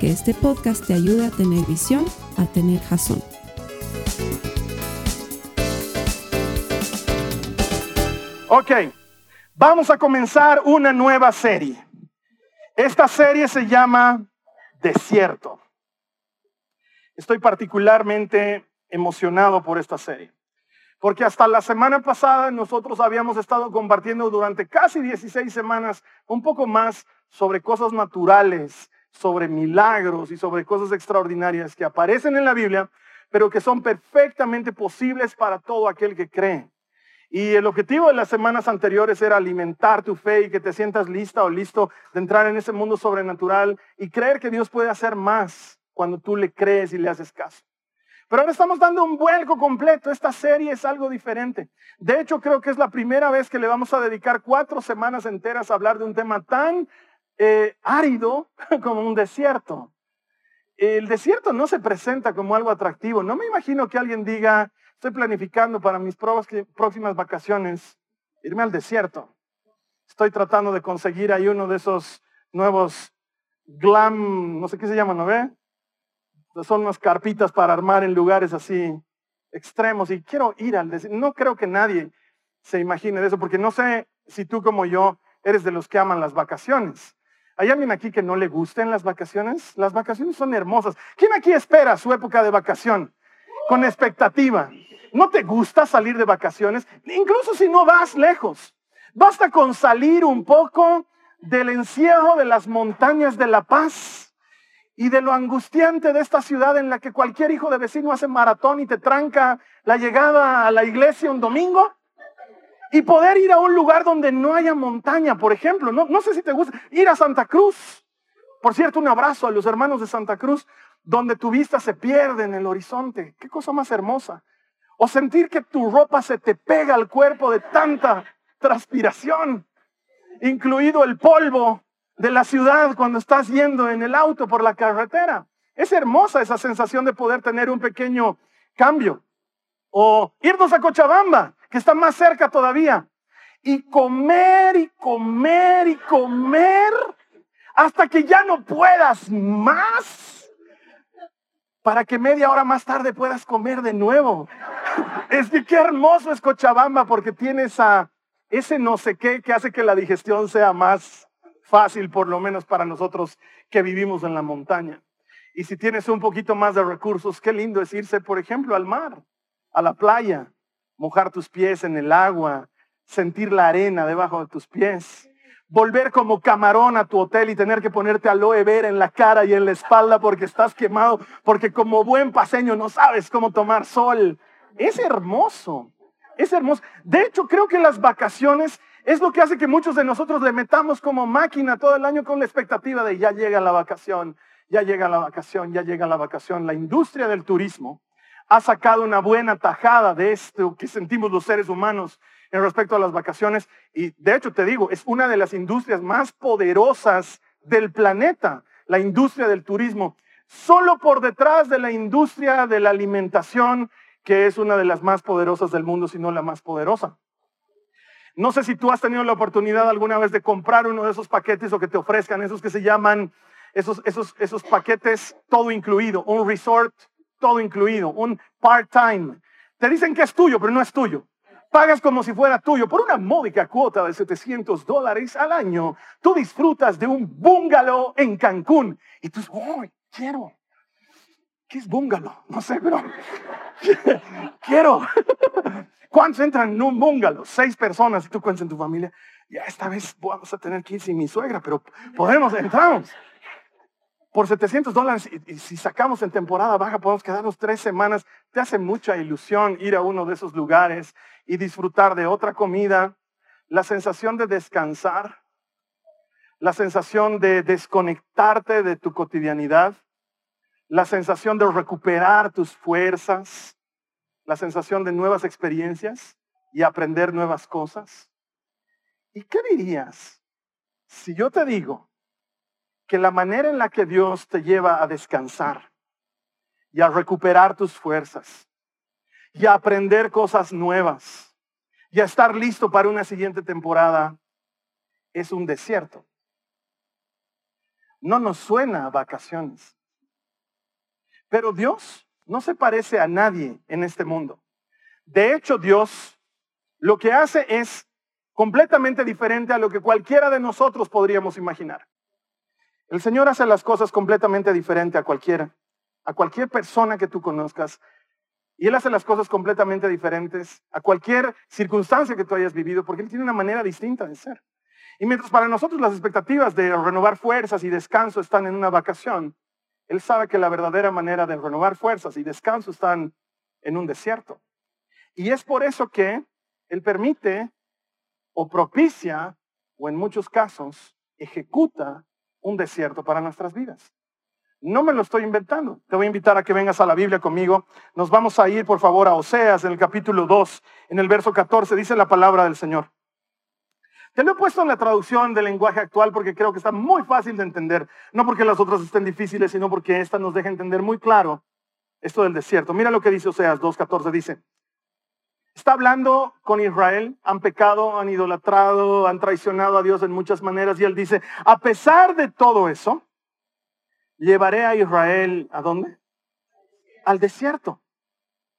que este podcast te ayude a tener visión, a tener jazón. Ok, vamos a comenzar una nueva serie. Esta serie se llama Desierto. Estoy particularmente emocionado por esta serie. Porque hasta la semana pasada nosotros habíamos estado compartiendo durante casi 16 semanas un poco más sobre cosas naturales, sobre milagros y sobre cosas extraordinarias que aparecen en la Biblia, pero que son perfectamente posibles para todo aquel que cree. Y el objetivo de las semanas anteriores era alimentar tu fe y que te sientas lista o listo de entrar en ese mundo sobrenatural y creer que Dios puede hacer más cuando tú le crees y le haces caso. Pero ahora estamos dando un vuelco completo. Esta serie es algo diferente. De hecho, creo que es la primera vez que le vamos a dedicar cuatro semanas enteras a hablar de un tema tan eh, árido como un desierto. El desierto no se presenta como algo atractivo. No me imagino que alguien diga, estoy planificando para mis próximas vacaciones irme al desierto. Estoy tratando de conseguir ahí uno de esos nuevos glam, no sé qué se llaman, ¿no ve? Son unas carpitas para armar en lugares así extremos y quiero ir al desierto. No creo que nadie se imagine de eso, porque no sé si tú como yo eres de los que aman las vacaciones. ¿Hay alguien aquí que no le gusten las vacaciones? Las vacaciones son hermosas. ¿Quién aquí espera su época de vacación? Con expectativa. ¿No te gusta salir de vacaciones? Incluso si no vas lejos. Basta con salir un poco del encierro de las montañas de La Paz y de lo angustiante de esta ciudad en la que cualquier hijo de vecino hace maratón y te tranca la llegada a la iglesia un domingo y poder ir a un lugar donde no haya montaña, por ejemplo. No, no sé si te gusta ir a Santa Cruz. Por cierto, un abrazo a los hermanos de Santa Cruz, donde tu vista se pierde en el horizonte. Qué cosa más hermosa. O sentir que tu ropa se te pega al cuerpo de tanta transpiración, incluido el polvo de la ciudad cuando estás yendo en el auto por la carretera. Es hermosa esa sensación de poder tener un pequeño cambio. O irnos a Cochabamba, está más cerca todavía. Y comer y comer y comer hasta que ya no puedas más. Para que media hora más tarde puedas comer de nuevo. Es que qué hermoso es Cochabamba porque tiene esa, ese no sé qué que hace que la digestión sea más fácil, por lo menos para nosotros que vivimos en la montaña. Y si tienes un poquito más de recursos, qué lindo es irse, por ejemplo, al mar, a la playa, mojar tus pies en el agua, sentir la arena debajo de tus pies, volver como camarón a tu hotel y tener que ponerte aloe vera en la cara y en la espalda porque estás quemado, porque como buen paseño no sabes cómo tomar sol. Es hermoso, es hermoso. De hecho, creo que las vacaciones es lo que hace que muchos de nosotros le metamos como máquina todo el año con la expectativa de ya llega la vacación, ya llega la vacación, ya llega la vacación. La industria del turismo ha sacado una buena tajada de esto que sentimos los seres humanos en respecto a las vacaciones. Y de hecho te digo, es una de las industrias más poderosas del planeta, la industria del turismo. Solo por detrás de la industria de la alimentación, que es una de las más poderosas del mundo, si no la más poderosa. No sé si tú has tenido la oportunidad alguna vez de comprar uno de esos paquetes o que te ofrezcan, esos que se llaman, esos, esos, esos paquetes todo incluido, un resort todo incluido, un part-time. Te dicen que es tuyo, pero no es tuyo. Pagas como si fuera tuyo por una módica cuota de 700 dólares al año. Tú disfrutas de un bungalow en Cancún. Y tú oh, quiero. ¿Qué es bungalow? No sé, pero quiero. ¿Cuántos entran en un bungalow? Seis personas y tú cuentas en tu familia. Ya esta vez vamos a tener que ir sin mi suegra, pero podemos, entramos por 700 dólares y, si sacamos en temporada baja podemos quedarnos tres semanas. Te hace mucha ilusión ir a uno de esos lugares y disfrutar de otra comida, la sensación de descansar, la sensación de desconectarte de tu cotidianidad, la sensación de recuperar tus fuerzas, la sensación de nuevas experiencias y aprender nuevas cosas. ¿Y qué dirías si yo te digo que la manera en la que Dios te lleva a descansar y a recuperar tus fuerzas y a aprender cosas nuevas y a estar listo para una siguiente temporada es un desierto? No nos suena a vacaciones. Pero Dios no se parece a nadie en este mundo. De hecho, Dios lo que hace es completamente diferente a lo que cualquiera de nosotros podríamos imaginar. El Señor hace las cosas completamente diferente a cualquiera, a cualquier persona que tú conozcas. Y Él hace las cosas completamente diferentes a cualquier circunstancia que tú hayas vivido, porque Él tiene una manera distinta de ser. Y mientras para nosotros las expectativas de renovar fuerzas y descanso están en una vacación, Él sabe que la verdadera manera de renovar fuerzas y descanso están en un desierto. Y es por eso que Él permite o propicia, o en muchos casos, ejecuta un desierto para nuestras vidas. No me lo estoy inventando. Te voy a invitar a que vengas a la Biblia conmigo. Nos vamos a ir, por favor, a Oseas, en el capítulo 2, en el verso 14, dice la palabra del Señor. Te lo he puesto en la traducción del lenguaje actual porque creo que está muy fácil de entender. No porque las otras estén difíciles, sino porque esta nos deja entender muy claro esto del desierto. Mira lo que dice Oseas 2.14. Dice, está hablando con Israel, han pecado, han idolatrado, han traicionado a Dios en muchas maneras. Y él dice, a pesar de todo eso, llevaré a Israel a dónde? Al desierto.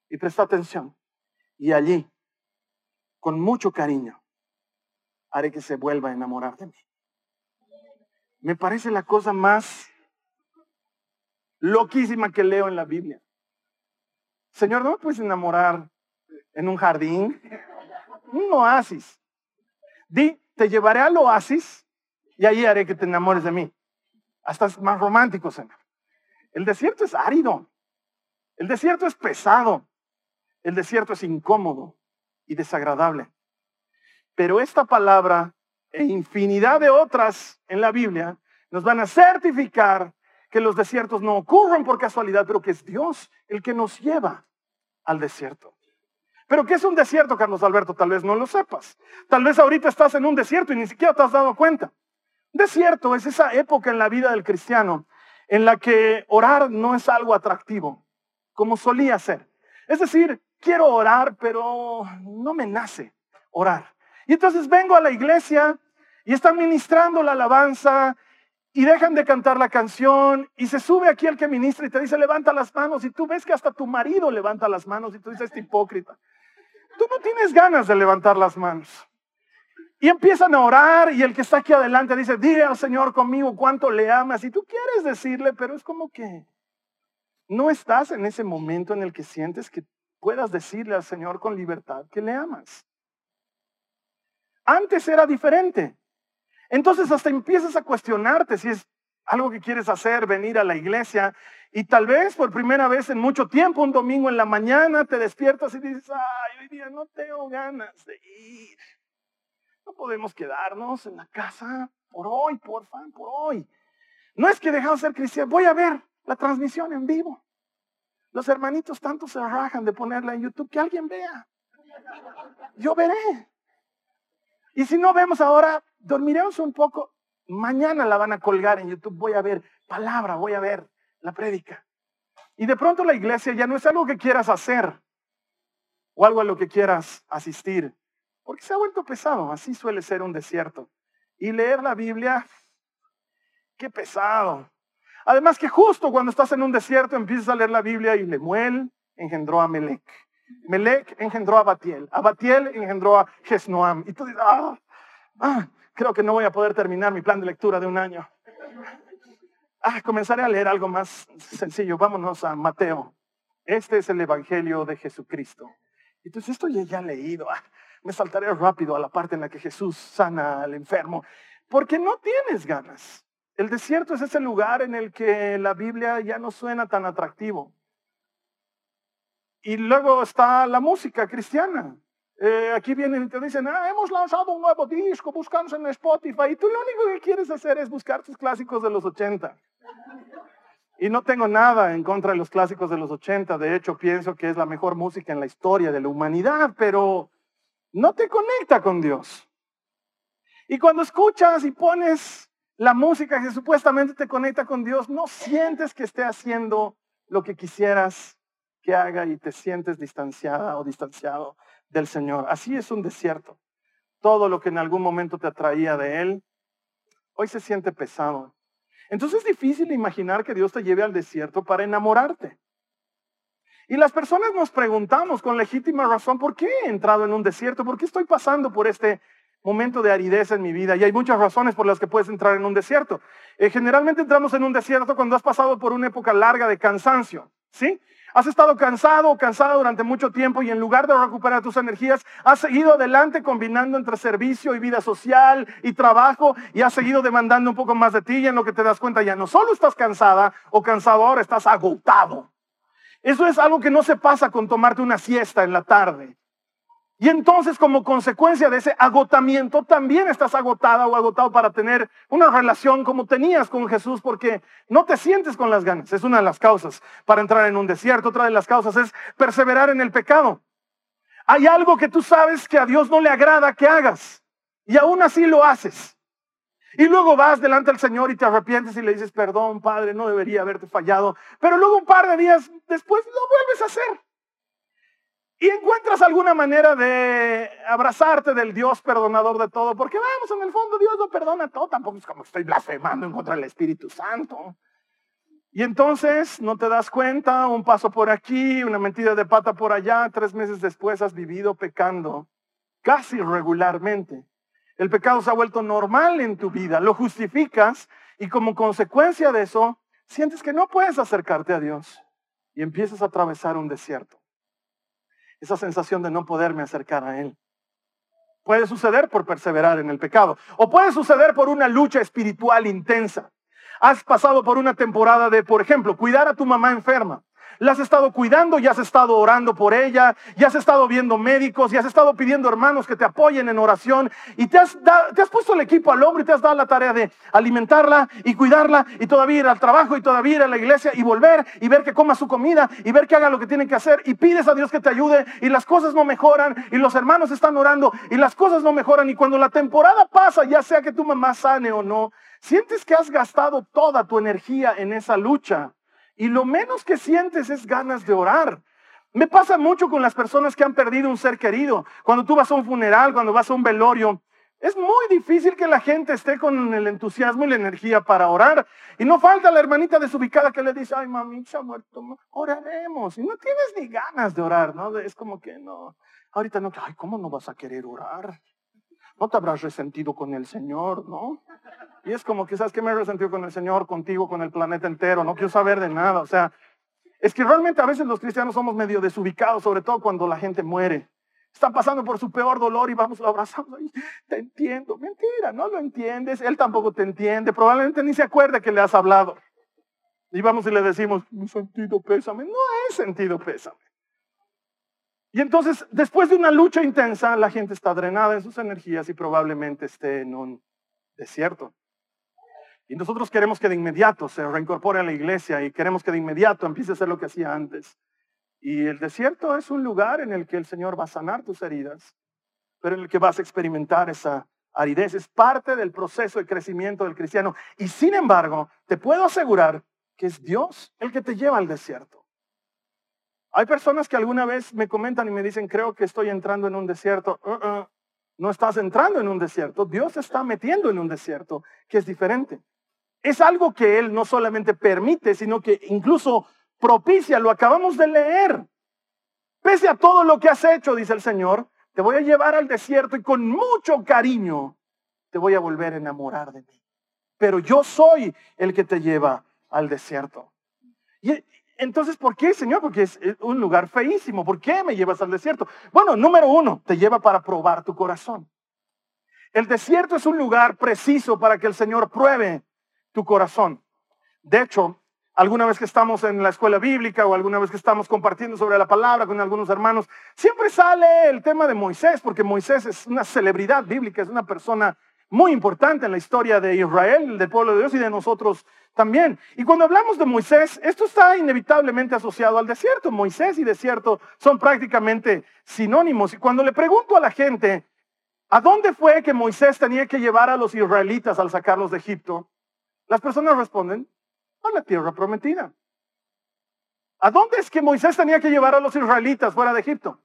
Y presta atención. Y allí, con mucho cariño, haré que se vuelva a enamorar de mí. Me parece la cosa más loquísima que leo en la Biblia. Señor, ¿no me puedes enamorar en un jardín? Un oasis. Di, te llevaré al oasis y allí haré que te enamores de mí. Hasta es más romántico, Señor. El desierto es árido. El desierto es pesado. El desierto es incómodo y desagradable. Pero esta palabra e infinidad de otras en la Biblia nos van a certificar que los desiertos no ocurren por casualidad, pero que es Dios el que nos lleva al desierto. Pero ¿qué es un desierto, Carlos Alberto? Tal vez no lo sepas. Tal vez ahorita estás en un desierto y ni siquiera te has dado cuenta. Desierto es esa época en la vida del cristiano en la que orar no es algo atractivo, como solía ser. Es decir, quiero orar, pero no me nace orar. Y entonces vengo a la iglesia y están ministrando la alabanza y dejan de cantar la canción y se sube aquí el que ministra y te dice levanta las manos y tú ves que hasta tu marido levanta las manos y tú dices este hipócrita. Tú no tienes ganas de levantar las manos. Y empiezan a orar y el que está aquí adelante dice, dile al Señor conmigo cuánto le amas. Y tú quieres decirle, pero es como que no estás en ese momento en el que sientes que puedas decirle al Señor con libertad que le amas. Antes era diferente. Entonces hasta empiezas a cuestionarte si es algo que quieres hacer, venir a la iglesia y tal vez por primera vez en mucho tiempo, un domingo en la mañana, te despiertas y dices, ay, hoy día no tengo ganas de ir. No podemos quedarnos en la casa por hoy, por fan, por hoy. No es que dejamos ser cristianos, voy a ver la transmisión en vivo. Los hermanitos tanto se rajan de ponerla en YouTube que alguien vea. Yo veré. Y si no vemos ahora, dormiremos un poco. Mañana la van a colgar en YouTube. Voy a ver palabra, voy a ver la prédica. Y de pronto la iglesia ya no es algo que quieras hacer o algo a lo que quieras asistir, porque se ha vuelto pesado. Así suele ser un desierto. Y leer la Biblia, qué pesado. Además que justo cuando estás en un desierto empiezas a leer la Biblia y Lemuel engendró a Melech. Melech engendró a Batiel. Abatiel engendró a Gesnoam. Y tú dices, ah, ah, creo que no voy a poder terminar mi plan de lectura de un año. Ah, comenzaré a leer algo más sencillo. Vámonos a Mateo. Este es el Evangelio de Jesucristo. Entonces esto ya, ya leído. Ah, me saltaré rápido a la parte en la que Jesús sana al enfermo. Porque no tienes ganas. El desierto es ese lugar en el que la Biblia ya no suena tan atractivo. Y luego está la música cristiana. Eh, aquí vienen y te dicen, ah, hemos lanzado un nuevo disco, buscamos en Spotify, y tú lo único que quieres hacer es buscar tus clásicos de los 80. Y no tengo nada en contra de los clásicos de los 80, de hecho pienso que es la mejor música en la historia de la humanidad, pero no te conecta con Dios. Y cuando escuchas y pones la música que supuestamente te conecta con Dios, no sientes que esté haciendo lo que quisieras que haga y te sientes distanciada o distanciado del Señor. Así es un desierto. Todo lo que en algún momento te atraía de Él, hoy se siente pesado. Entonces es difícil imaginar que Dios te lleve al desierto para enamorarte. Y las personas nos preguntamos con legítima razón, ¿por qué he entrado en un desierto? ¿Por qué estoy pasando por este momento de aridez en mi vida? Y hay muchas razones por las que puedes entrar en un desierto. Eh, generalmente entramos en un desierto cuando has pasado por una época larga de cansancio, ¿sí? Has estado cansado o cansada durante mucho tiempo y en lugar de recuperar tus energías, has seguido adelante combinando entre servicio y vida social y trabajo y has seguido demandando un poco más de ti y en lo que te das cuenta ya no solo estás cansada o cansado ahora, estás agotado. Eso es algo que no se pasa con tomarte una siesta en la tarde. Y entonces como consecuencia de ese agotamiento, también estás agotada o agotado para tener una relación como tenías con Jesús porque no te sientes con las ganas. Es una de las causas para entrar en un desierto. Otra de las causas es perseverar en el pecado. Hay algo que tú sabes que a Dios no le agrada que hagas y aún así lo haces. Y luego vas delante del Señor y te arrepientes y le dices, perdón, Padre, no debería haberte fallado. Pero luego un par de días después lo vuelves a hacer. Y encuentras alguna manera de abrazarte del Dios perdonador de todo, porque vamos, en el fondo Dios no perdona todo, tampoco es como estoy blasfemando en contra del Espíritu Santo. Y entonces no te das cuenta, un paso por aquí, una mentira de pata por allá, tres meses después has vivido pecando casi regularmente. El pecado se ha vuelto normal en tu vida, lo justificas y como consecuencia de eso, sientes que no puedes acercarte a Dios y empiezas a atravesar un desierto esa sensación de no poderme acercar a Él. Puede suceder por perseverar en el pecado o puede suceder por una lucha espiritual intensa. Has pasado por una temporada de, por ejemplo, cuidar a tu mamá enferma la has estado cuidando y has estado orando por ella, y has estado viendo médicos, y has estado pidiendo hermanos que te apoyen en oración, y te has, te has puesto el equipo al hombro y te has dado la tarea de alimentarla y cuidarla, y todavía ir al trabajo, y todavía ir a la iglesia, y volver, y ver que coma su comida, y ver que haga lo que tiene que hacer, y pides a Dios que te ayude, y las cosas no mejoran, y los hermanos están orando, y las cosas no mejoran, y cuando la temporada pasa, ya sea que tu mamá sane o no, sientes que has gastado toda tu energía en esa lucha y lo menos que sientes es ganas de orar. Me pasa mucho con las personas que han perdido un ser querido. Cuando tú vas a un funeral, cuando vas a un velorio, es muy difícil que la gente esté con el entusiasmo y la energía para orar. Y no falta la hermanita desubicada que le dice, ay, mami, se ha muerto, oraremos. Y no tienes ni ganas de orar, ¿no? Es como que no, ahorita no, ay, ¿cómo no vas a querer orar? No te habrás resentido con el Señor, ¿no? Y es como que, ¿sabes qué me he resentido con el Señor, contigo, con el planeta entero? No quiero saber de nada. O sea, es que realmente a veces los cristianos somos medio desubicados, sobre todo cuando la gente muere. Están pasando por su peor dolor y vamos, lo abrazamos. Te entiendo. Mentira, no lo entiendes. Él tampoco te entiende. Probablemente ni se acuerde que le has hablado. Y vamos y le decimos, mi sentido pésame. No es sentido pésame. Y entonces, después de una lucha intensa, la gente está drenada en sus energías y probablemente esté en un desierto. Y nosotros queremos que de inmediato se reincorpore a la iglesia y queremos que de inmediato empiece a hacer lo que hacía antes. Y el desierto es un lugar en el que el Señor va a sanar tus heridas, pero en el que vas a experimentar esa aridez. Es parte del proceso de crecimiento del cristiano. Y sin embargo, te puedo asegurar que es Dios el que te lleva al desierto. Hay personas que alguna vez me comentan y me dicen, creo que estoy entrando en un desierto. Uh-uh. no estás entrando en un desierto, Dios está metiendo en un desierto que es diferente es algo que Él no solamente permite, sino que incluso propicia, lo acabamos de leer. Pese a todo lo que has hecho, dice el Señor, te voy a llevar al desierto y con mucho cariño te voy a volver a enamorar de mí. Pero yo soy el que te lleva al desierto. Entonces, ¿por qué, Señor? Porque es un lugar feísimo. ¿Por qué me llevas al desierto? Bueno, número uno, te lleva para probar tu corazón. El desierto es un lugar preciso para que el Señor pruebe tu corazón. De hecho, alguna vez que estamos en la escuela bíblica o alguna vez que estamos compartiendo sobre la palabra con algunos hermanos, siempre sale el tema de Moisés, porque Moisés es una celebridad bíblica, es una persona muy importante en la historia de Israel, del pueblo de Dios y de nosotros también. Y cuando hablamos de Moisés, esto está inevitablemente asociado al desierto. Moisés y desierto son prácticamente sinónimos. Y cuando le pregunto a la gente, ¿a dónde fue que Moisés tenía que llevar a los israelitas al sacarlos de Egipto? Las personas responden, a la tierra prometida. ¿A dónde es que Moisés tenía que llevar a los israelitas fuera de Egipto?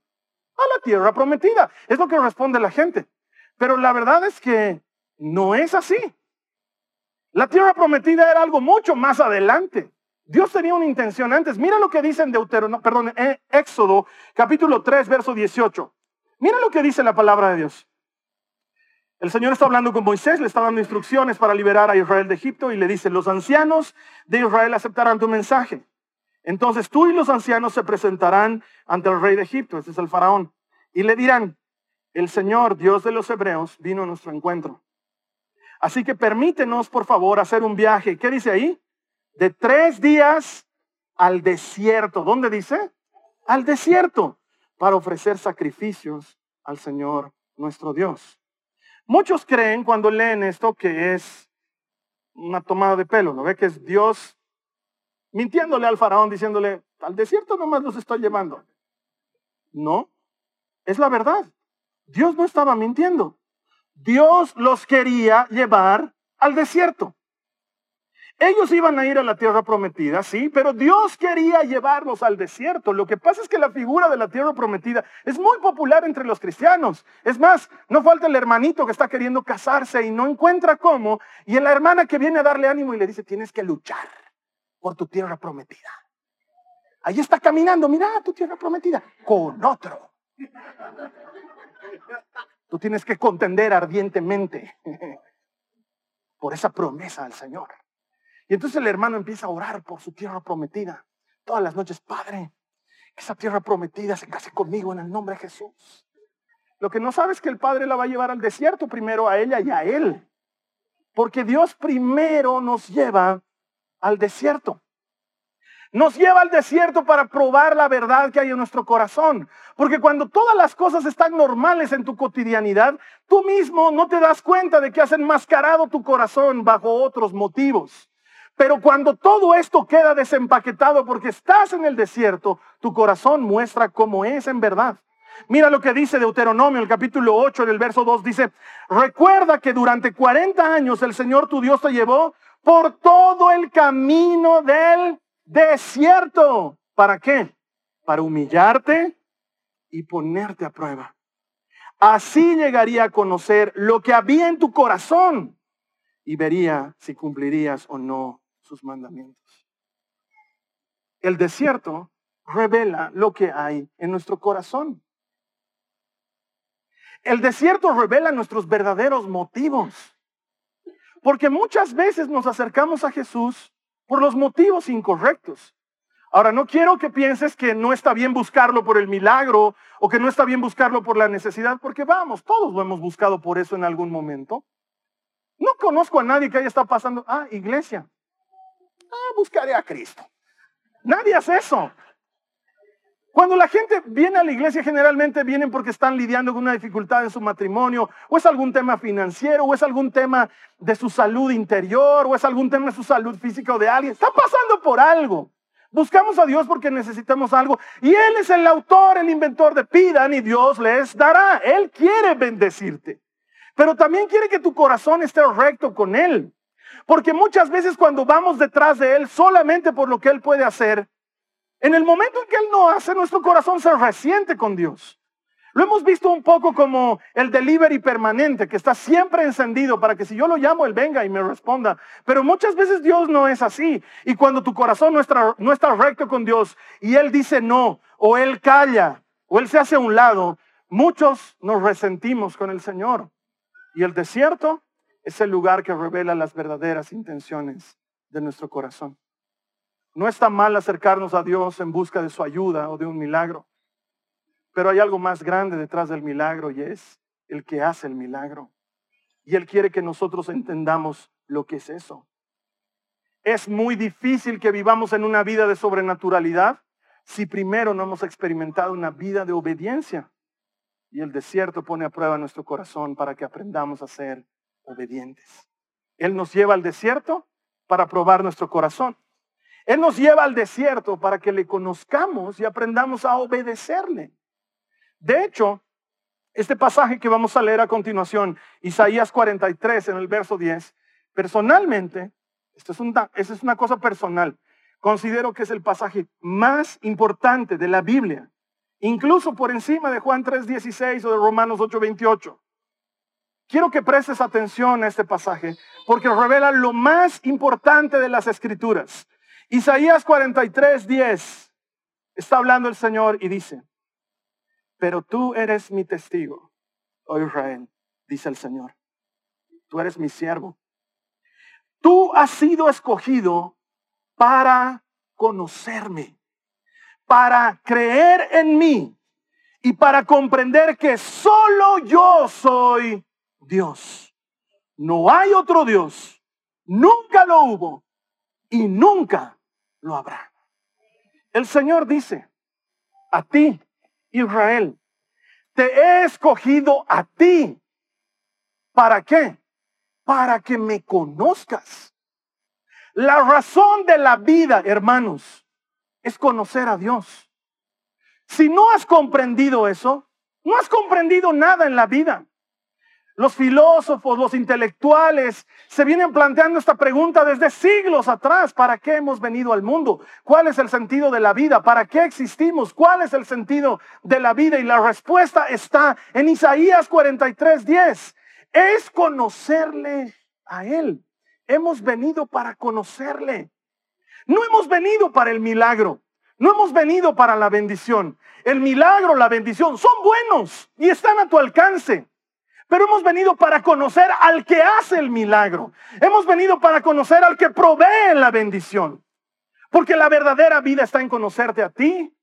A la tierra prometida. Es lo que responde la gente. Pero la verdad es que no es así. La tierra prometida era algo mucho más adelante. Dios tenía una intención antes. Mira lo que dice en Deuteronomio, perdón, en Éxodo, capítulo 3, verso 18. Mira lo que dice la palabra de Dios. El Señor está hablando con Moisés, le está dando instrucciones para liberar a Israel de Egipto y le dice, los ancianos de Israel aceptarán tu mensaje. Entonces tú y los ancianos se presentarán ante el rey de Egipto, este es el faraón, y le dirán, el Señor, Dios de los hebreos, vino a nuestro encuentro. Así que permítenos, por favor, hacer un viaje. ¿Qué dice ahí? De tres días al desierto. ¿Dónde dice? Al desierto, para ofrecer sacrificios al Señor nuestro Dios. Muchos creen cuando leen esto que es una tomada de pelo, ¿no ve? Que es Dios mintiéndole al faraón, diciéndole, al desierto nomás los estoy llevando. No, es la verdad. Dios no estaba mintiendo. Dios los quería llevar al desierto. Ellos iban a ir a la tierra prometida, sí, pero Dios quería llevarlos al desierto. Lo que pasa es que la figura de la tierra prometida es muy popular entre los cristianos. Es más, no falta el hermanito que está queriendo casarse y no encuentra cómo, y la hermana que viene a darle ánimo y le dice, tienes que luchar por tu tierra prometida. Ahí está caminando, mira tu tierra prometida, con otro. Tú tienes que contender ardientemente por esa promesa del Señor. Y entonces el hermano empieza a orar por su tierra prometida. Todas las noches, Padre, esa tierra prometida se case conmigo en el nombre de Jesús. Lo que no sabe es que el Padre la va a llevar al desierto primero a ella y a él. Porque Dios primero nos lleva al desierto. Nos lleva al desierto para probar la verdad que hay en nuestro corazón. Porque cuando todas las cosas están normales en tu cotidianidad, tú mismo no te das cuenta de que has enmascarado tu corazón bajo otros motivos. Pero cuando todo esto queda desempaquetado porque estás en el desierto, tu corazón muestra cómo es en verdad. Mira lo que dice Deuteronomio, el capítulo 8, en el verso 2, dice, recuerda que durante 40 años el Señor tu Dios te llevó por todo el camino del desierto. ¿Para qué? Para humillarte y ponerte a prueba. Así llegaría a conocer lo que había en tu corazón y vería si cumplirías o no sus mandamientos. El desierto revela lo que hay en nuestro corazón. El desierto revela nuestros verdaderos motivos. Porque muchas veces nos acercamos a Jesús por los motivos incorrectos. Ahora, no quiero que pienses que no está bien buscarlo por el milagro o que no está bien buscarlo por la necesidad, porque vamos, todos lo hemos buscado por eso en algún momento. No conozco a nadie que haya estado pasando, ah, iglesia, ah, buscaré a Cristo. Nadie hace eso. Cuando la gente viene a la iglesia, generalmente vienen porque están lidiando con una dificultad en su matrimonio, o es algún tema financiero, o es algún tema de su salud interior, o es algún tema de su salud física o de alguien. Está pasando por algo. Buscamos a Dios porque necesitamos algo. Y Él es el autor, el inventor de pidan y Dios les dará. Él quiere bendecirte. Pero también quiere que tu corazón esté recto con Él. Porque muchas veces cuando vamos detrás de Él solamente por lo que Él puede hacer, en el momento en que Él no hace, nuestro corazón se resiente con Dios. Lo hemos visto un poco como el delivery permanente, que está siempre encendido para que si yo lo llamo, Él venga y me responda. Pero muchas veces Dios no es así. Y cuando tu corazón no está, no está recto con Dios y Él dice no, o Él calla, o Él se hace a un lado, muchos nos resentimos con el Señor. Y el desierto es el lugar que revela las verdaderas intenciones de nuestro corazón. No está mal acercarnos a Dios en busca de su ayuda o de un milagro, pero hay algo más grande detrás del milagro y es el que hace el milagro. Y Él quiere que nosotros entendamos lo que es eso. Es muy difícil que vivamos en una vida de sobrenaturalidad si primero no hemos experimentado una vida de obediencia. Y el desierto pone a prueba nuestro corazón para que aprendamos a ser obedientes. Él nos lleva al desierto para probar nuestro corazón. Él nos lleva al desierto para que le conozcamos y aprendamos a obedecerle. De hecho, este pasaje que vamos a leer a continuación, Isaías 43 en el verso 10, personalmente, esto es, una cosa personal, considero que es el pasaje más importante de la Biblia, incluso por encima de Juan 3:16 o de Romanos 8:28. Quiero que prestes atención a este pasaje porque revela lo más importante de las escrituras. Isaías 43:10 está hablando el Señor y dice, pero tú eres mi testigo, oh Israel, dice el Señor. Tú eres mi siervo. Tú has sido escogido para conocerme, para creer en mí y para comprender que solo yo soy Dios. No hay otro Dios. Nunca lo hubo y nunca lo habrá. El Señor dice, a ti, Israel, te he escogido a ti. ¿Para qué? Para que me conozcas. La razón de la vida, hermanos, es conocer a Dios. Si no has comprendido eso, no has comprendido nada en la vida. Los filósofos, los intelectuales se vienen planteando esta pregunta desde siglos atrás. ¿Para qué hemos venido al mundo? ¿Cuál es el sentido de la vida? ¿Para qué existimos? ¿Cuál es el sentido de la vida? Y la respuesta está en Isaías 43, 10. Es conocerle a Él. Hemos venido para conocerle. No hemos venido para el milagro. No hemos venido para la bendición. El milagro, la bendición son buenos y están a tu alcance. Pero hemos venido para conocer al que hace el milagro. Hemos venido para conocer al que provee la bendición. Porque la verdadera vida está en conocerte a ti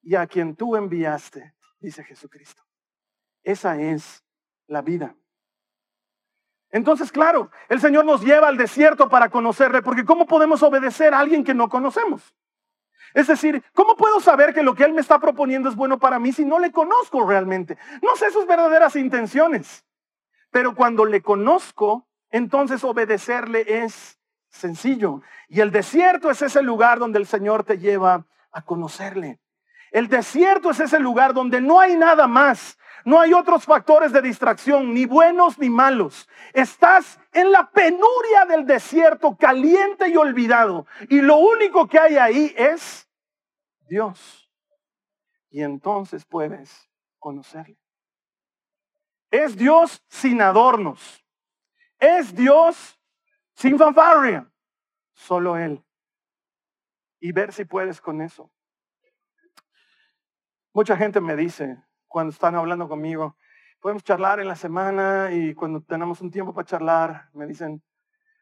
y a quien tú enviaste, dice Jesucristo. Esa es la vida. Entonces, claro, el Señor nos lleva al desierto para conocerle, porque ¿cómo podemos obedecer a alguien que no conocemos? Es decir, ¿cómo puedo saber que lo que Él me está proponiendo es bueno para mí si no le conozco realmente? No sé sus verdaderas intenciones. Pero cuando le conozco, entonces obedecerle es sencillo. Y el desierto es ese lugar donde el Señor te lleva a conocerle. El desierto es ese lugar donde no hay nada más. No hay otros factores de distracción, ni buenos ni malos. Estás en la penuria del desierto, caliente y olvidado. Y lo único que hay ahí es Dios. Y entonces puedes conocerle. Es Dios sin adornos. Es Dios sin fanfarria. Solo Él. Y ver si puedes con eso. Mucha gente me dice cuando están hablando conmigo, podemos charlar en la semana y cuando tenemos un tiempo para charlar, me dicen,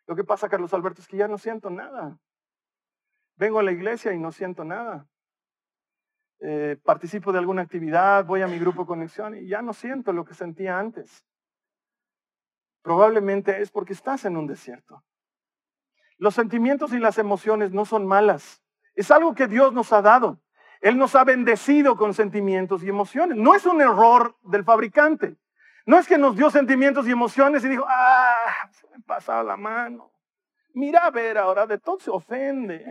lo que pasa, Carlos Alberto, es que ya no siento nada. Vengo a la iglesia y no siento nada. Eh, participo de alguna actividad, voy a mi grupo conexión y ya no siento lo que sentía antes. Probablemente es porque estás en un desierto. Los sentimientos y las emociones no son malas. Es algo que Dios nos ha dado. Él nos ha bendecido con sentimientos y emociones. No es un error del fabricante. No es que nos dio sentimientos y emociones y dijo, ah, se me pasado la mano. Mira a ver ahora, de todo se ofende.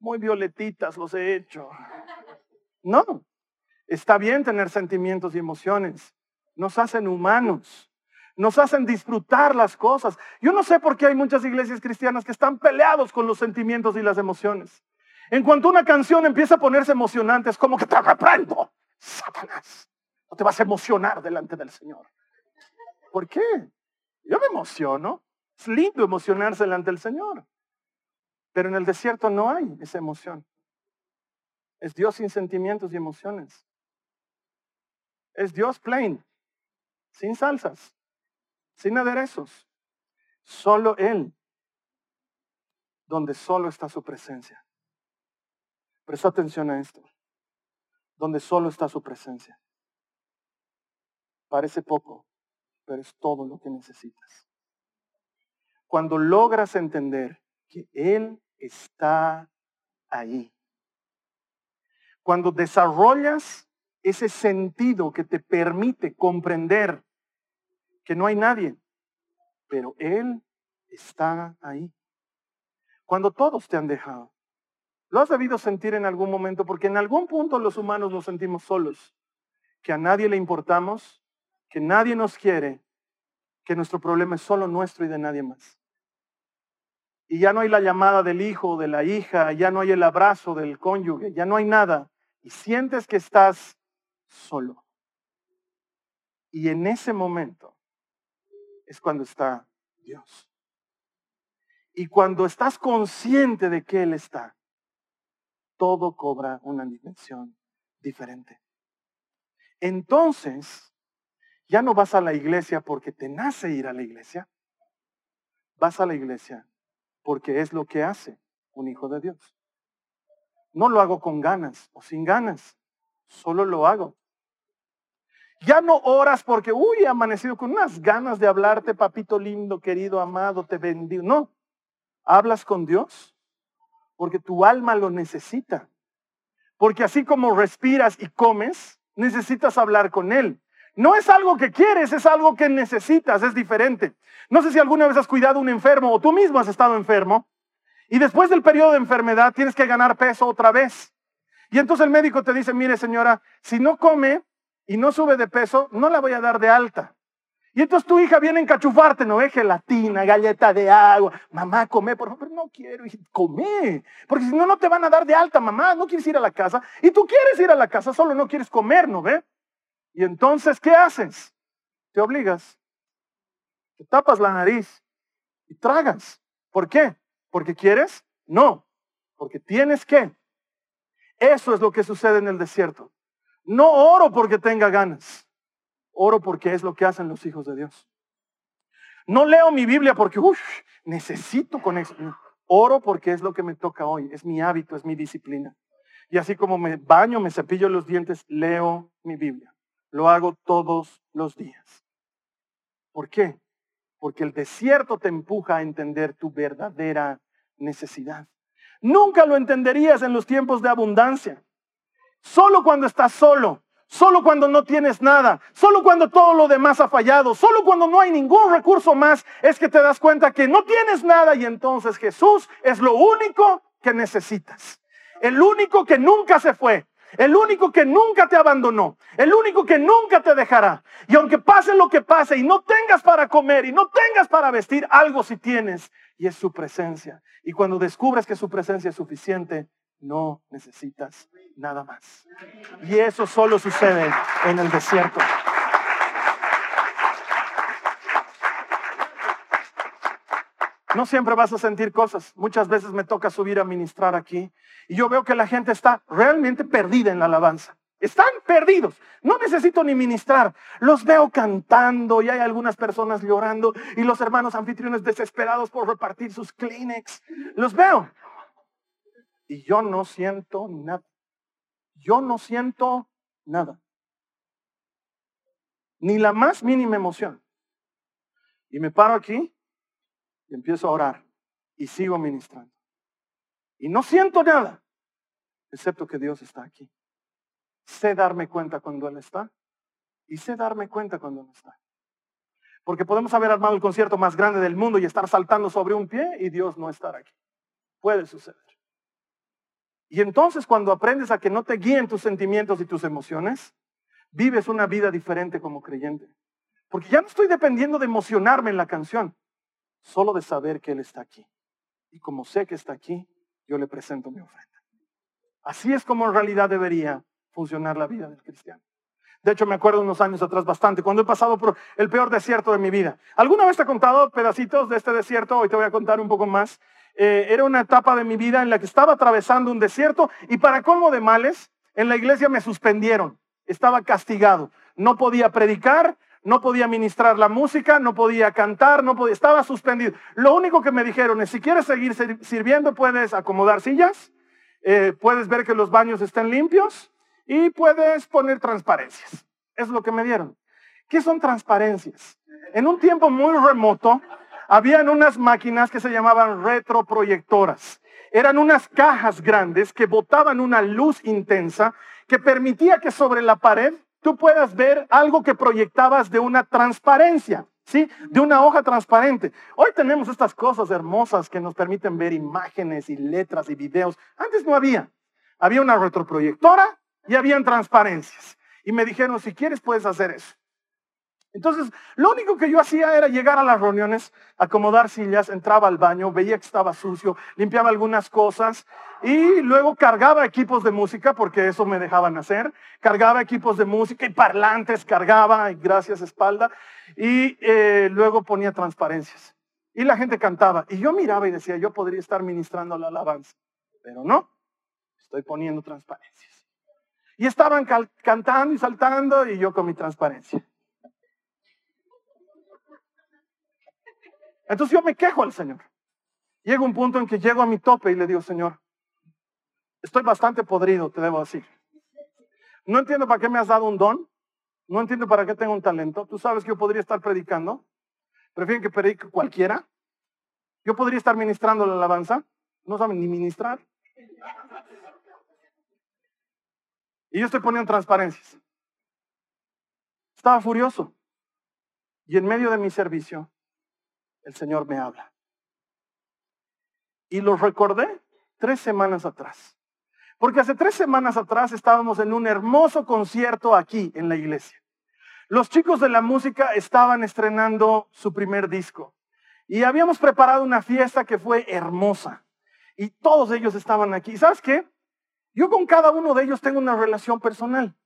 Muy violetitas los he hecho. No, está bien tener sentimientos y emociones. Nos hacen humanos. Nos hacen disfrutar las cosas. Yo no sé por qué hay muchas iglesias cristianas que están peleados con los sentimientos y las emociones. En cuanto una canción empieza a ponerse emocionante, es como que te reprendo. Satanás, no te vas a emocionar delante del Señor. ¿Por qué? Yo me emociono. Es lindo emocionarse delante del Señor. Pero en el desierto no hay esa emoción. Es Dios sin sentimientos y emociones. Es Dios plain, sin salsas, sin aderezos. Solo Él, donde solo está su presencia. Presta atención a esto. Donde solo está su presencia. Parece poco, pero es todo lo que necesitas. cuando logras entender que Él está ahí. Cuando desarrollas ese sentido que te permite comprender que no hay nadie, pero Él está ahí. Cuando todos te han dejado. Lo has debido sentir en algún momento porque en algún punto los humanos nos sentimos solos, que a nadie le importamos, que nadie nos quiere, que nuestro problema es solo nuestro y de nadie más. Y ya no hay la llamada del hijo de la hija, ya no hay el abrazo del cónyuge, ya no hay nada. Y sientes que estás solo. Y en ese momento es cuando está Dios. Y cuando estás consciente de que Él está, todo cobra una dimensión diferente. Entonces, ya no vas a la iglesia porque te nace ir a la iglesia. Vas a la iglesia porque es lo que hace un hijo de Dios. No lo hago con ganas o sin ganas, solo lo hago. Ya no oras porque, uy, amanecido con unas ganas de hablarte, papito lindo, querido, amado, te bendigo. No, hablas con Dios porque tu alma lo necesita. Porque así como respiras y comes, necesitas hablar con Él. No es algo que quieres, es algo que necesitas, es diferente. No sé si alguna vez has cuidado a un enfermo o tú mismo has estado enfermo y después del periodo de enfermedad tienes que ganar peso otra vez. Y entonces el médico te dice, mire señora, si no come y no sube de peso, no la voy a dar de alta. Y entonces tu hija viene a encachufarte, ¿no ve? Gelatina, galleta de agua. Mamá, come, por favor. No quiero, come. Porque si no, no te van a dar de alta, mamá. No quieres ir a la casa. Y tú quieres ir a la casa, solo no quieres comer, ¿no ve? Y entonces, ¿qué haces? Te obligas. Te tapas la nariz y tragas. ¿Por qué? ¿Porque quieres? No. Porque tienes que. Eso es lo que sucede en el desierto. No oro porque tenga ganas. Oro porque es lo que hacen los hijos de Dios. No leo mi Biblia porque, necesito con eso. Oro porque es lo que me toca hoy. Es mi hábito, es mi disciplina. Y así como me baño, me cepillo los dientes, leo mi Biblia. Lo hago todos los días. ¿Por qué? Porque el desierto te empuja a entender tu verdadera necesidad. Nunca lo entenderías en los tiempos de abundancia. Solo cuando estás solo, solo cuando no tienes nada, solo cuando todo lo demás ha fallado, solo cuando no hay ningún recurso más, es que te das cuenta que no tienes nada y entonces Jesús es lo único que necesitas. El único que nunca se fue, el único que nunca te abandonó, el único que nunca te dejará. Y aunque pase lo que pase y no tengas para comer y no tengas para vestir, algo si tienes y es su presencia. Y cuando descubres que su presencia es suficiente, no necesitas nada más. Y eso solo sucede en el desierto. No siempre vas a sentir cosas. Muchas veces me toca subir a ministrar aquí y yo veo que la gente está realmente perdida en la alabanza. Están perdidos. No necesito ni ministrar. Los veo cantando y hay algunas personas llorando y los hermanos anfitriones desesperados por repartir sus Kleenex. Los veo y yo no siento nada. Yo no siento nada. Ni la más mínima emoción. Y me paro aquí y empiezo a orar y sigo ministrando. Y no siento nada, excepto que Dios está aquí. Sé darme cuenta cuando Él está y sé darme cuenta cuando no está. Porque podemos haber armado el concierto más grande del mundo y estar saltando sobre un pie y Dios no estar aquí. Puede suceder. Y entonces cuando aprendes a que no te guíen tus sentimientos y tus emociones, vives una vida diferente como creyente. Porque ya no estoy dependiendo de emocionarme en la canción, solo de saber que Él está aquí. Y como sé que está aquí, yo le presento mi ofrenda. Así es como en realidad debería funcionar la vida del cristiano. De hecho, me acuerdo unos años atrás bastante, cuando he pasado por el peor desierto de mi vida. ¿Alguna vez te he contado pedacitos de este desierto? Hoy te voy a contar un poco más. Eh, era una etapa de mi vida en la que estaba atravesando un desierto y para colmo de males, en la iglesia me suspendieron. Estaba castigado. No podía predicar, no podía ministrar la música, no podía cantar, no podía, estaba suspendido. Lo único que me dijeron es, si quieres seguir sirviendo, puedes acomodar sillas, eh, puedes ver que los baños estén limpios y puedes poner transparencias. Es lo que me dieron. ¿Qué son transparencias? En un tiempo muy remoto, habían unas máquinas que se llamaban retroproyectoras. Eran unas cajas grandes que botaban una luz intensa que permitía que sobre la pared tú puedas ver algo que proyectabas de una transparencia, ¿sí? De una hoja transparente. Hoy tenemos estas cosas hermosas que nos permiten ver imágenes y letras y videos. Antes no había. Había una retroproyectora y habían transparencias. Y me dijeron, si quieres puedes hacer eso. Entonces, lo único que yo hacía era llegar a las reuniones, acomodar sillas, entraba al baño, veía que estaba sucio, limpiaba algunas cosas y luego cargaba equipos de música, porque eso me dejaban hacer, cargaba equipos de música y parlantes, cargaba, gracias espalda, y eh, luego ponía transparencias. Y la gente cantaba. Y yo miraba y decía, yo podría estar ministrando la alabanza, pero no, estoy poniendo transparencias. Y estaban cantando y saltando y yo con mi transparencia. Entonces yo me quejo al Señor. Llega un punto en que llego a mi tope y le digo, Señor, estoy bastante podrido, te debo decir. No entiendo para qué me has dado un don. No entiendo para qué tengo un talento. Tú sabes que yo podría estar predicando. Prefieren que predique cualquiera. Yo podría estar ministrando la alabanza. No saben ni ministrar. Y yo estoy poniendo transparencias. Estaba furioso. Y en medio de mi servicio, el Señor me habla. Y lo recordé tres semanas atrás. Porque hace tres semanas atrás estábamos en un hermoso concierto aquí en la iglesia. Los chicos de la música estaban estrenando su primer disco. Y habíamos preparado una fiesta que fue hermosa. Y todos ellos estaban aquí. ¿Sabes qué? Yo con cada uno de ellos tengo una relación personal.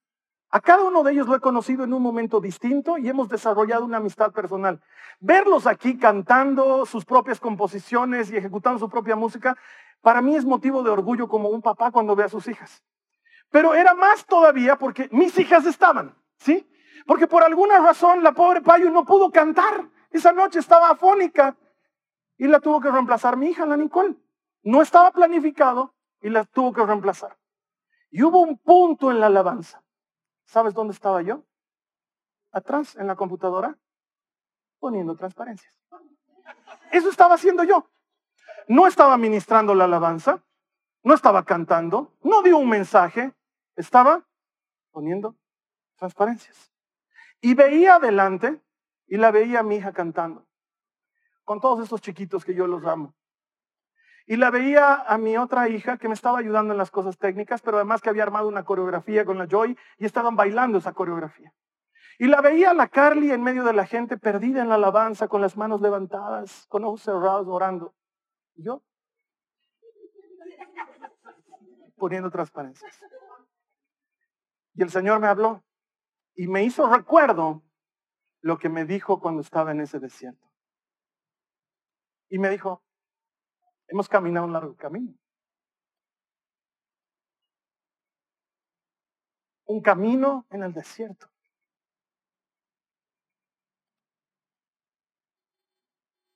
A cada uno de ellos lo he conocido en un momento distinto y hemos desarrollado una amistad personal. Verlos aquí cantando sus propias composiciones y ejecutando su propia música, para mí es motivo de orgullo como un papá cuando ve a sus hijas. Pero era más todavía porque mis hijas estaban, ¿sí? Porque por alguna razón la pobre Payo no pudo cantar. Esa noche estaba afónica y la tuvo que reemplazar mi hija, la Nicole. No estaba planificado y la tuvo que reemplazar. Y hubo un punto en la alabanza ¿Sabes dónde estaba yo? Atrás, en la computadora, poniendo transparencias. Eso estaba haciendo yo. No estaba ministrando la alabanza, no estaba cantando, no dio un mensaje, estaba poniendo transparencias. Y veía adelante y la veía mi hija cantando, con todos estos chiquitos que yo los amo. Y la veía a mi otra hija que me estaba ayudando en las cosas técnicas, pero además que había armado una coreografía con la Joy y estaban bailando esa coreografía. Y la veía a la Carly en medio de la gente, perdida en la alabanza, con las manos levantadas, con ojos cerrados, orando. Y yo, poniendo transparencias. Y el Señor me habló y me hizo recuerdo lo que me dijo cuando estaba en ese desierto. Y me dijo, Hemos caminado un largo camino. Un camino en el desierto.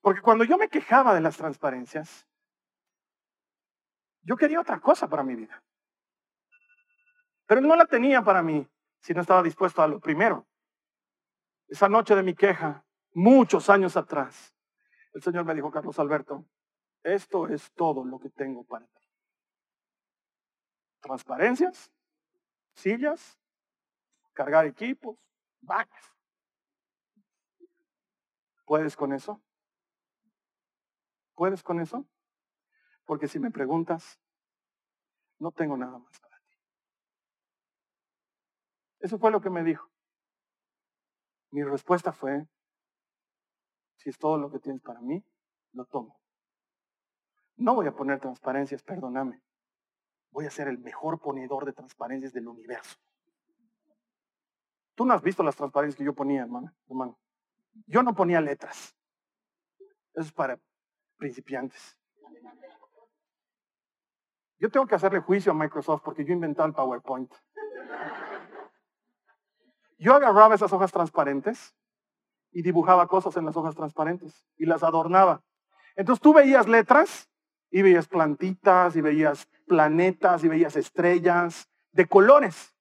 Porque cuando yo me quejaba de las transparencias, yo quería otra cosa para mi vida. Pero no la tenía para mí si no estaba dispuesto a lo primero. Esa noche de mi queja, muchos años atrás, el Señor me dijo, Carlos Alberto, esto es todo lo que tengo para ti. Transparencias, sillas, cargar equipos, vacas. ¿Puedes con eso? ¿Puedes con eso? Porque si me preguntas, no tengo nada más para ti. Eso fue lo que me dijo. Mi respuesta fue, si es todo lo que tienes para mí, lo tomo. No voy a poner transparencias, perdóname. Voy a ser el mejor ponedor de transparencias del universo. Tú no has visto las transparencias que yo ponía, hermano. hermano. Yo no ponía letras. Eso es para principiantes. Yo tengo que hacerle juicio a Microsoft porque yo inventé el PowerPoint. Yo agarraba esas hojas transparentes y dibujaba cosas en las hojas transparentes y las adornaba. Entonces tú veías letras y veías plantitas, y veías planetas, y veías estrellas de colores.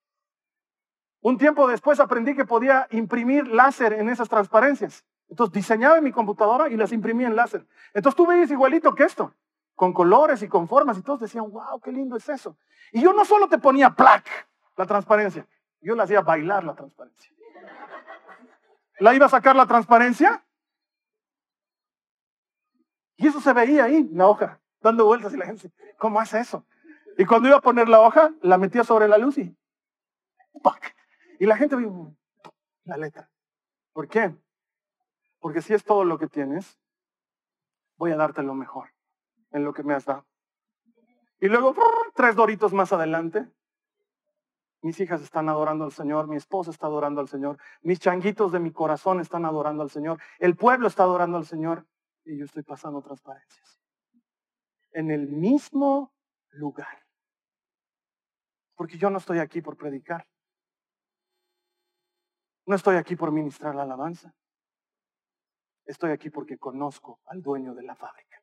Un tiempo después aprendí que podía imprimir láser en esas transparencias. Entonces diseñaba en mi computadora y las imprimía en láser. Entonces tú veías igualito que esto, con colores y con formas y todos decían, wow, qué lindo es eso. Y yo no solo te ponía plaque, la transparencia, yo la hacía bailar la transparencia. La iba a sacar la transparencia y eso se veía ahí, la hoja, dando vueltas y la gente, ¿cómo hace eso? Y cuando iba a poner la hoja, la metía sobre la luz y Y la gente vio la letra. ¿Por qué? Porque si es todo lo que tienes, voy a darte lo mejor en lo que me has dado. Y luego, tres doritos más adelante, mis hijas están adorando al Señor, mi esposa está adorando al Señor, mis changuitos de mi corazón están adorando al Señor, el pueblo está adorando al Señor y yo estoy pasando transparencias. En el mismo lugar. Porque yo no estoy aquí por predicar. No estoy aquí por ministrar la alabanza. Estoy aquí porque conozco al dueño de la fábrica.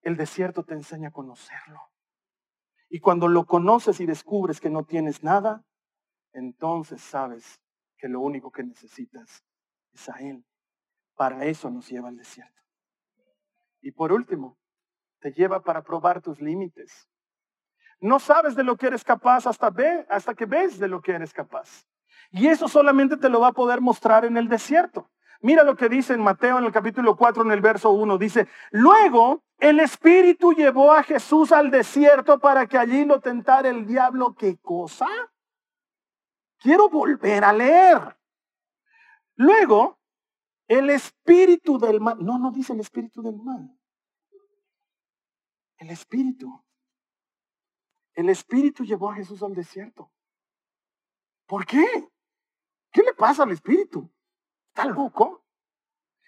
El desierto te enseña a conocerlo. Y cuando lo conoces y descubres que no tienes nada, entonces sabes que lo único que necesitas es a Él. Para eso nos lleva al desierto. Y por último, te lleva para probar tus límites. No sabes de lo que eres capaz hasta, ve, hasta que ves de lo que eres capaz. Y eso solamente te lo va a poder mostrar en el desierto. Mira lo que dice en Mateo en el capítulo 4, en el verso 1. Dice, luego el Espíritu llevó a Jesús al desierto para que allí lo tentara el diablo. ¿Qué cosa? Quiero volver a leer. Luego, el Espíritu del mal. No, no dice el Espíritu del mal. El Espíritu. El Espíritu llevó a Jesús al desierto. ¿Por qué? ¿Qué le pasa al Espíritu? ¿Está loco?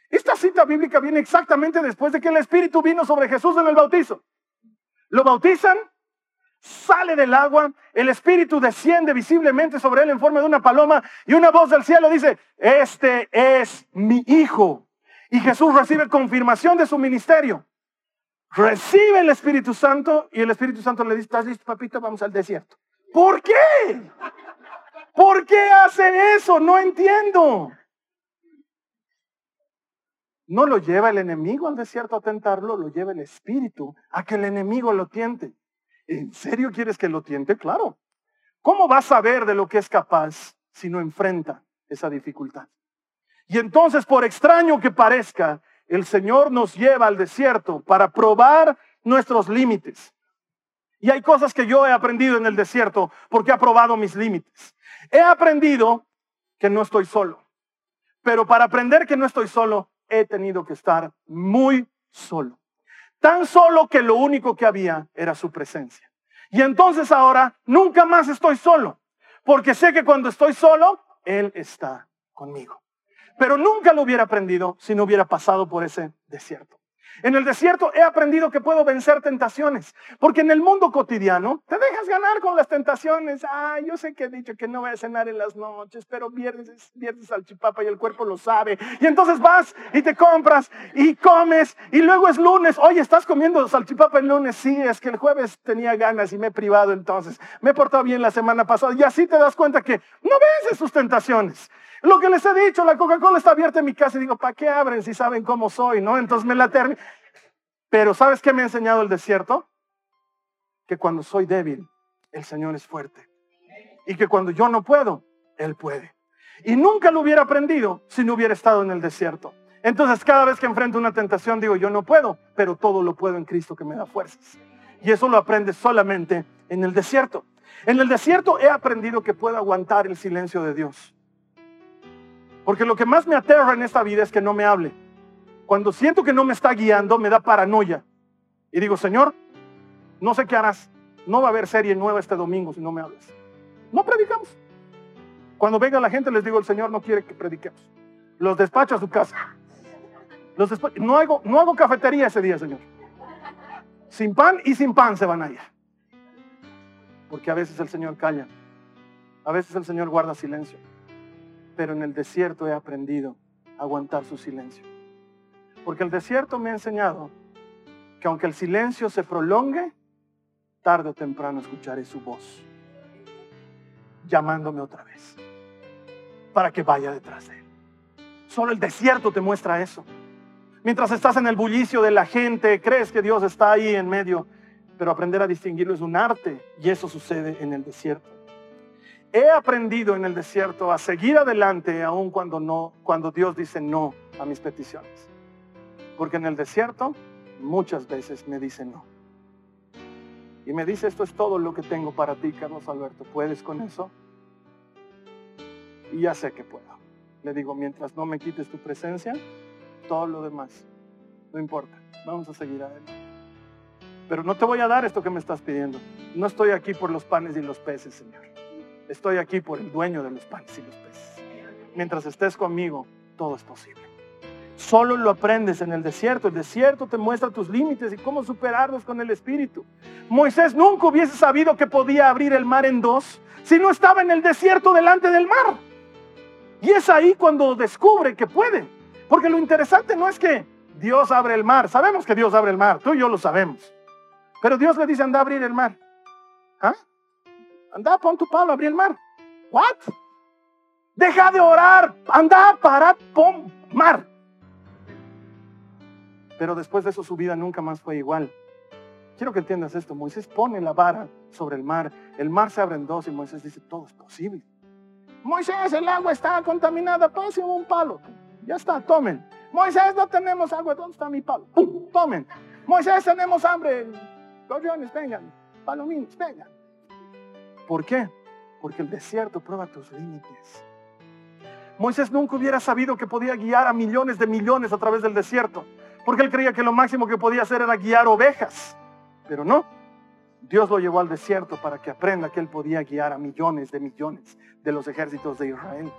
Esta cita bíblica viene exactamente después de que el Espíritu vino sobre Jesús en el bautizo. Lo bautizan, sale del agua, el Espíritu desciende visiblemente sobre él en forma de una paloma y una voz del cielo dice, este es mi Hijo. Y Jesús recibe confirmación de su ministerio. Recibe el Espíritu Santo y el Espíritu Santo le dice, ¿estás listo, papito? Vamos al desierto. ¿Por qué? ¿Por qué hace eso? No entiendo. No lo lleva el enemigo al desierto a tentarlo, lo lleva el espíritu a que el enemigo lo tiente. ¿En serio quieres que lo tiente? Claro. ¿Cómo va a saber de lo que es capaz si no enfrenta esa dificultad? Y entonces, por extraño que parezca, el Señor nos lleva al desierto para probar nuestros límites. Y hay cosas que yo he aprendido en el desierto porque he probado mis límites. He aprendido que no estoy solo. Pero para aprender que no estoy solo, he tenido que estar muy solo. Tan solo que lo único que había era su presencia. Y entonces ahora nunca más estoy solo, porque sé que cuando estoy solo, Él está conmigo. Pero nunca lo hubiera aprendido si no hubiera pasado por ese desierto. En el desierto he aprendido que puedo vencer tentaciones, porque en el mundo cotidiano te dejas ganar con las tentaciones. Ah, yo sé que he dicho que no voy a cenar en las noches, pero viernes, viernes salchipapa y el cuerpo lo sabe. Y entonces vas y te compras y comes y luego es lunes. Oye, ¿estás comiendo salchipapa el lunes? Sí, es que el jueves tenía ganas y me he privado entonces. Me he portado bien la semana pasada y así te das cuenta que no ves sus tentaciones. Lo que les he dicho, la Coca-Cola está abierta en mi casa y digo, ¿para qué abren si saben cómo soy? ¿No? Entonces me la termino. Pero ¿sabes qué me ha enseñado el desierto? Que cuando soy débil, el Señor es fuerte. Y que cuando yo no puedo, Él puede. Y nunca lo hubiera aprendido si no hubiera estado en el desierto. Entonces cada vez que enfrento una tentación digo, yo no puedo, pero todo lo puedo en Cristo que me da fuerzas. Y eso lo aprendes solamente en el desierto. En el desierto he aprendido que puedo aguantar el silencio de Dios. Porque lo que más me aterra en esta vida es que no me hable. Cuando siento que no me está guiando, me da paranoia. Y digo, Señor, no sé qué harás. No va a haber serie nueva este domingo si no me hablas. No predicamos. Cuando venga la gente les digo, el Señor no quiere que prediquemos. Los despacho a su casa. No, hago, no hago cafetería ese día, Señor. Sin pan y sin pan se van a ir. Porque a veces el Señor calla. A veces el Señor guarda silencio pero en el desierto he aprendido a aguantar su silencio. Porque el desierto me ha enseñado que aunque el silencio se prolongue, tarde o temprano escucharé su voz. llamándome otra vez para que vaya detrás de él. Solo el desierto te muestra eso. Mientras estás en el bullicio de la gente, crees que Dios está ahí en medio, pero aprender a distinguirlo es un arte y eso sucede en el desierto. He aprendido en el desierto a seguir adelante aun cuando no, cuando Dios dice no a mis peticiones. Porque en el desierto muchas veces me dice no. Y me dice, esto es todo lo que tengo para ti, Carlos Alberto. ¿Puedes con eso? Y ya sé que puedo. Le digo, mientras no me quites tu presencia, todo lo demás, no importa. Vamos a seguir adelante. Pero no te voy a dar esto que me estás pidiendo. No estoy aquí por los panes y los peces, Señor. Estoy aquí por el dueño de los panes y los peces. Mientras estés conmigo, todo es posible. Solo lo aprendes en el desierto. El desierto te muestra tus límites y cómo superarlos con el Espíritu. Moisés nunca hubiese sabido que podía abrir el mar en dos si no estaba en el desierto delante del mar. Y es ahí cuando descubre que puede. Porque lo interesante no es que Dios abre el mar. Sabemos que Dios abre el mar. Tú y yo lo sabemos. Pero Dios le dice, anda a abrir el mar. ¿Ah? Anda, pon tu palo, abrir el mar. ¿What? Deja de orar. Anda, para, pon mar. Pero después de eso su vida nunca más fue igual. Quiero que entiendas esto. Moisés pone la vara sobre el mar. El mar se abre en dos y Moisés dice, todo es posible. Moisés, el agua está contaminada, pasen un palo. Ya está, tomen. Moisés, no tenemos agua, ¿dónde está mi palo? Tomen. Moisés, tenemos hambre. Gorriones, vengan. Palomines, vengan. ¿Por qué? Porque el desierto prueba tus límites. Moisés nunca hubiera sabido que podía guiar a millones de millones a través del desierto, porque él creía que lo máximo que podía hacer era guiar ovejas. Pero no, Dios lo llevó al desierto para que aprenda que él podía guiar a millones de millones de los ejércitos de Israel.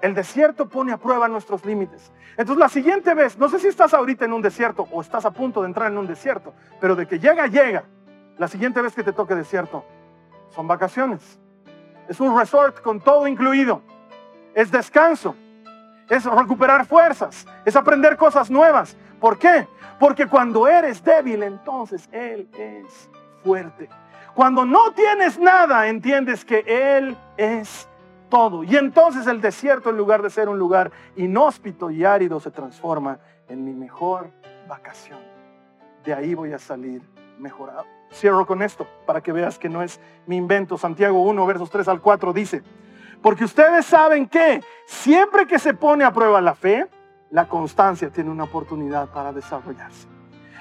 El desierto pone a prueba nuestros límites. Entonces la siguiente vez, no sé si estás ahorita en un desierto o estás a punto de entrar en un desierto, pero de que llega, llega. La siguiente vez que te toque desierto, son vacaciones. Es un resort con todo incluido. Es descanso. Es recuperar fuerzas. Es aprender cosas nuevas. ¿Por qué? Porque cuando eres débil, entonces Él es fuerte. Cuando no tienes nada, entiendes que Él es todo. Y entonces el desierto, en lugar de ser un lugar inhóspito y árido, se transforma en mi mejor vacación. De ahí voy a salir mejorado. Cierro con esto para que veas que no es mi invento. Santiago 1, versos 3 al 4 dice, porque ustedes saben que siempre que se pone a prueba la fe, la constancia tiene una oportunidad para desarrollarse.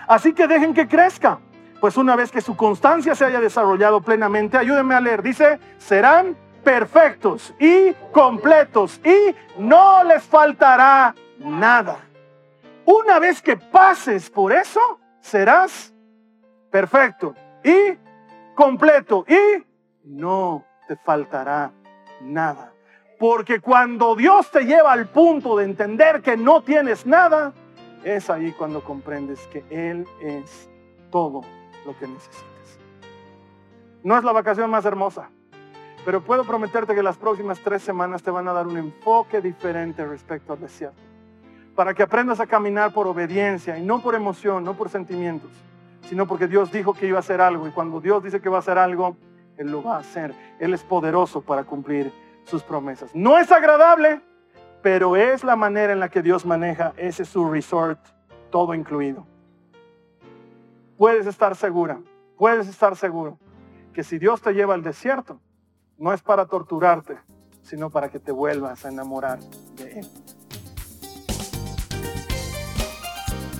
Así que dejen que crezca, pues una vez que su constancia se haya desarrollado plenamente, ayúdenme a leer, dice, serán perfectos y completos y no les faltará nada. Una vez que pases por eso, serás perfecto y completo y no te faltará nada. Porque cuando Dios te lleva al punto de entender que no tienes nada, es ahí cuando comprendes que Él es todo lo que necesitas. No es la vacación más hermosa, pero puedo prometerte que las próximas tres semanas te van a dar un enfoque diferente respecto al desierto. Para que aprendas a caminar por obediencia y no por emoción, no por sentimientos sino porque Dios dijo que iba a hacer algo. Y cuando Dios dice que va a hacer algo, Él lo va a hacer. Él es poderoso para cumplir sus promesas. No es agradable, pero es la manera en la que Dios maneja ese su resort, todo incluido. Puedes estar segura, puedes estar seguro que si Dios te lleva al desierto, no es para torturarte, sino para que te vuelvas a enamorar de Él.